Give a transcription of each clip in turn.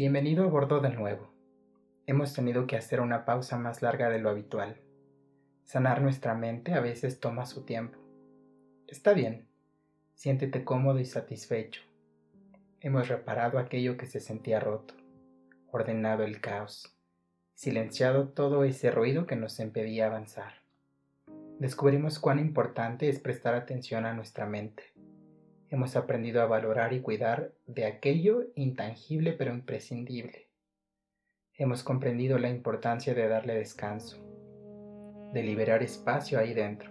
Bienvenido a bordo de nuevo. Hemos tenido que hacer una pausa más larga de lo habitual. Sanar nuestra mente a veces toma su tiempo. Está bien, siéntete cómodo y satisfecho. Hemos reparado aquello que se sentía roto, ordenado el caos, silenciado todo ese ruido que nos impedía avanzar. Descubrimos cuán importante es prestar atención a nuestra mente hemos aprendido a valorar y cuidar de aquello intangible pero imprescindible. Hemos comprendido la importancia de darle descanso, de liberar espacio ahí dentro,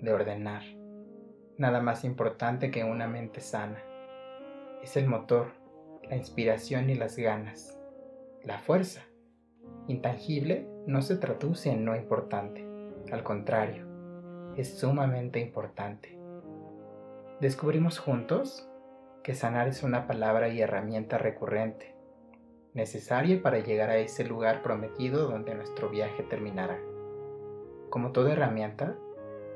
de ordenar. Nada más importante que una mente sana. Es el motor, la inspiración y las ganas, la fuerza. Intangible no se traduce en no importante, al contrario, es sumamente importante descubrimos juntos que sanar es una palabra y herramienta recurrente, necesaria para llegar a ese lugar prometido donde nuestro viaje terminará. Como toda herramienta,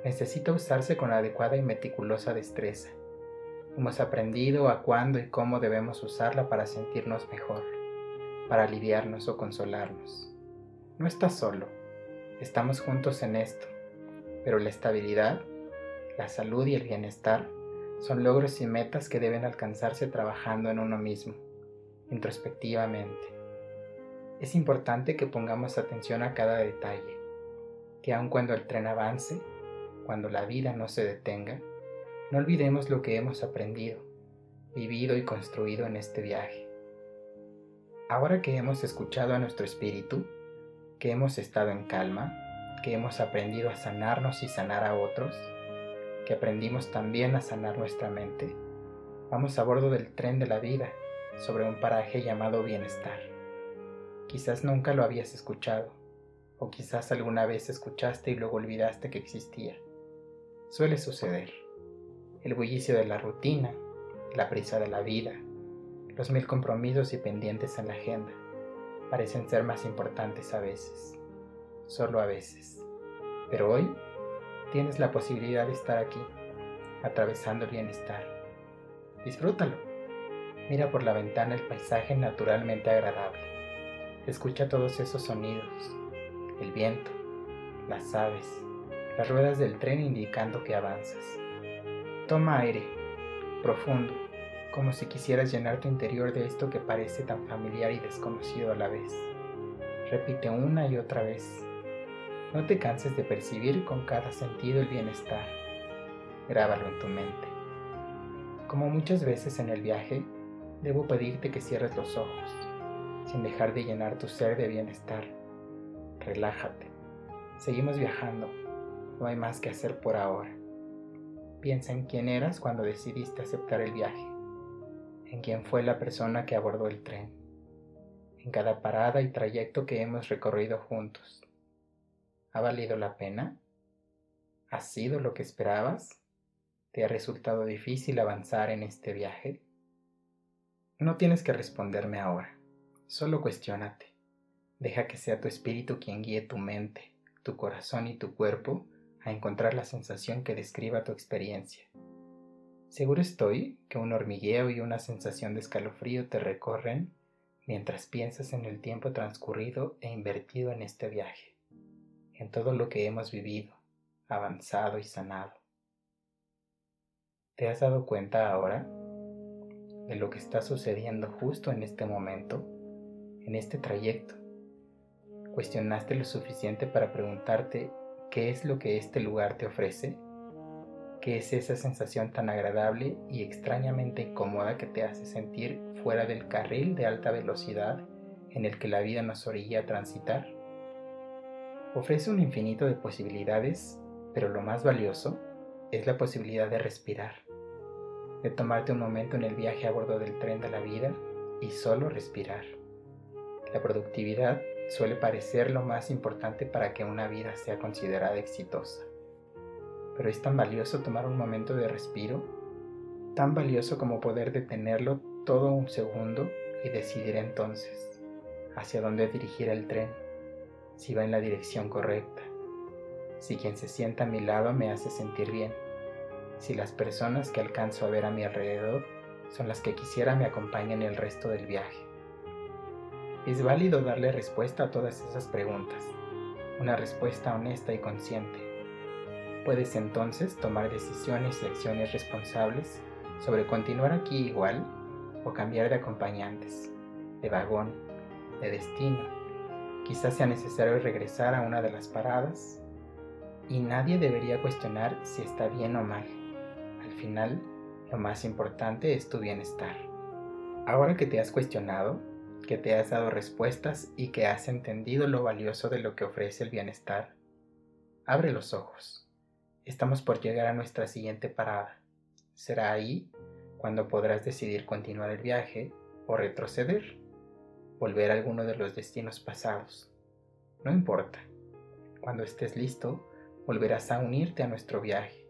necesita usarse con adecuada y meticulosa destreza. Hemos aprendido a cuándo y cómo debemos usarla para sentirnos mejor, para aliviarnos o consolarnos. No estás solo, estamos juntos en esto, pero la estabilidad, la salud y el bienestar son logros y metas que deben alcanzarse trabajando en uno mismo, introspectivamente. Es importante que pongamos atención a cada detalle, que aun cuando el tren avance, cuando la vida no se detenga, no olvidemos lo que hemos aprendido, vivido y construido en este viaje. Ahora que hemos escuchado a nuestro espíritu, que hemos estado en calma, que hemos aprendido a sanarnos y sanar a otros, que aprendimos también a sanar nuestra mente, vamos a bordo del tren de la vida sobre un paraje llamado bienestar. Quizás nunca lo habías escuchado, o quizás alguna vez escuchaste y luego olvidaste que existía. Suele suceder. El bullicio de la rutina, la prisa de la vida, los mil compromisos y pendientes en la agenda parecen ser más importantes a veces, solo a veces. Pero hoy tienes la posibilidad de estar aquí, atravesando el bienestar. Disfrútalo. Mira por la ventana el paisaje naturalmente agradable. Escucha todos esos sonidos, el viento, las aves, las ruedas del tren indicando que avanzas. Toma aire, profundo, como si quisieras llenar tu interior de esto que parece tan familiar y desconocido a la vez. Repite una y otra vez no te canses de percibir con cada sentido el bienestar. Grábalo en tu mente. Como muchas veces en el viaje, debo pedirte que cierres los ojos, sin dejar de llenar tu ser de bienestar. Relájate. Seguimos viajando. No hay más que hacer por ahora. Piensa en quién eras cuando decidiste aceptar el viaje, en quién fue la persona que abordó el tren, en cada parada y trayecto que hemos recorrido juntos ¿Ha valido la pena? ¿Ha sido lo que esperabas? ¿Te ha resultado difícil avanzar en este viaje? No tienes que responderme ahora, solo cuestiónate. Deja que sea tu espíritu quien guíe tu mente, tu corazón y tu cuerpo a encontrar la sensación que describa tu experiencia. Seguro estoy que un hormigueo y una sensación de escalofrío te recorren mientras piensas en el tiempo transcurrido e invertido en este viaje en todo lo que hemos vivido, avanzado y sanado. ¿Te has dado cuenta ahora de lo que está sucediendo justo en este momento, en este trayecto? ¿Cuestionaste lo suficiente para preguntarte qué es lo que este lugar te ofrece? ¿Qué es esa sensación tan agradable y extrañamente incómoda que te hace sentir fuera del carril de alta velocidad en el que la vida nos orilla a transitar? Ofrece un infinito de posibilidades, pero lo más valioso es la posibilidad de respirar, de tomarte un momento en el viaje a bordo del tren de la vida y solo respirar. La productividad suele parecer lo más importante para que una vida sea considerada exitosa. Pero es tan valioso tomar un momento de respiro, tan valioso como poder detenerlo todo un segundo y decidir entonces hacia dónde dirigir el tren si va en la dirección correcta, si quien se sienta a mi lado me hace sentir bien, si las personas que alcanzo a ver a mi alrededor son las que quisiera me acompañen el resto del viaje. Es válido darle respuesta a todas esas preguntas, una respuesta honesta y consciente. Puedes entonces tomar decisiones y acciones responsables sobre continuar aquí igual o cambiar de acompañantes, de vagón, de destino. Quizás sea necesario regresar a una de las paradas y nadie debería cuestionar si está bien o mal. Al final, lo más importante es tu bienestar. Ahora que te has cuestionado, que te has dado respuestas y que has entendido lo valioso de lo que ofrece el bienestar, abre los ojos. Estamos por llegar a nuestra siguiente parada. Será ahí cuando podrás decidir continuar el viaje o retroceder, volver a alguno de los destinos pasados. No importa. Cuando estés listo, volverás a unirte a nuestro viaje.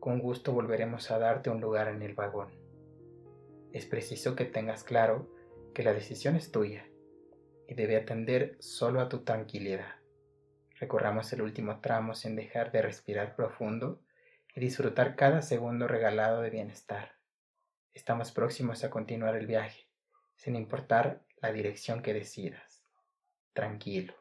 Con gusto volveremos a darte un lugar en el vagón. Es preciso que tengas claro que la decisión es tuya y debe atender solo a tu tranquilidad. Recorramos el último tramo sin dejar de respirar profundo y disfrutar cada segundo regalado de bienestar. Estamos próximos a continuar el viaje, sin importar la dirección que decidas. Tranquilo.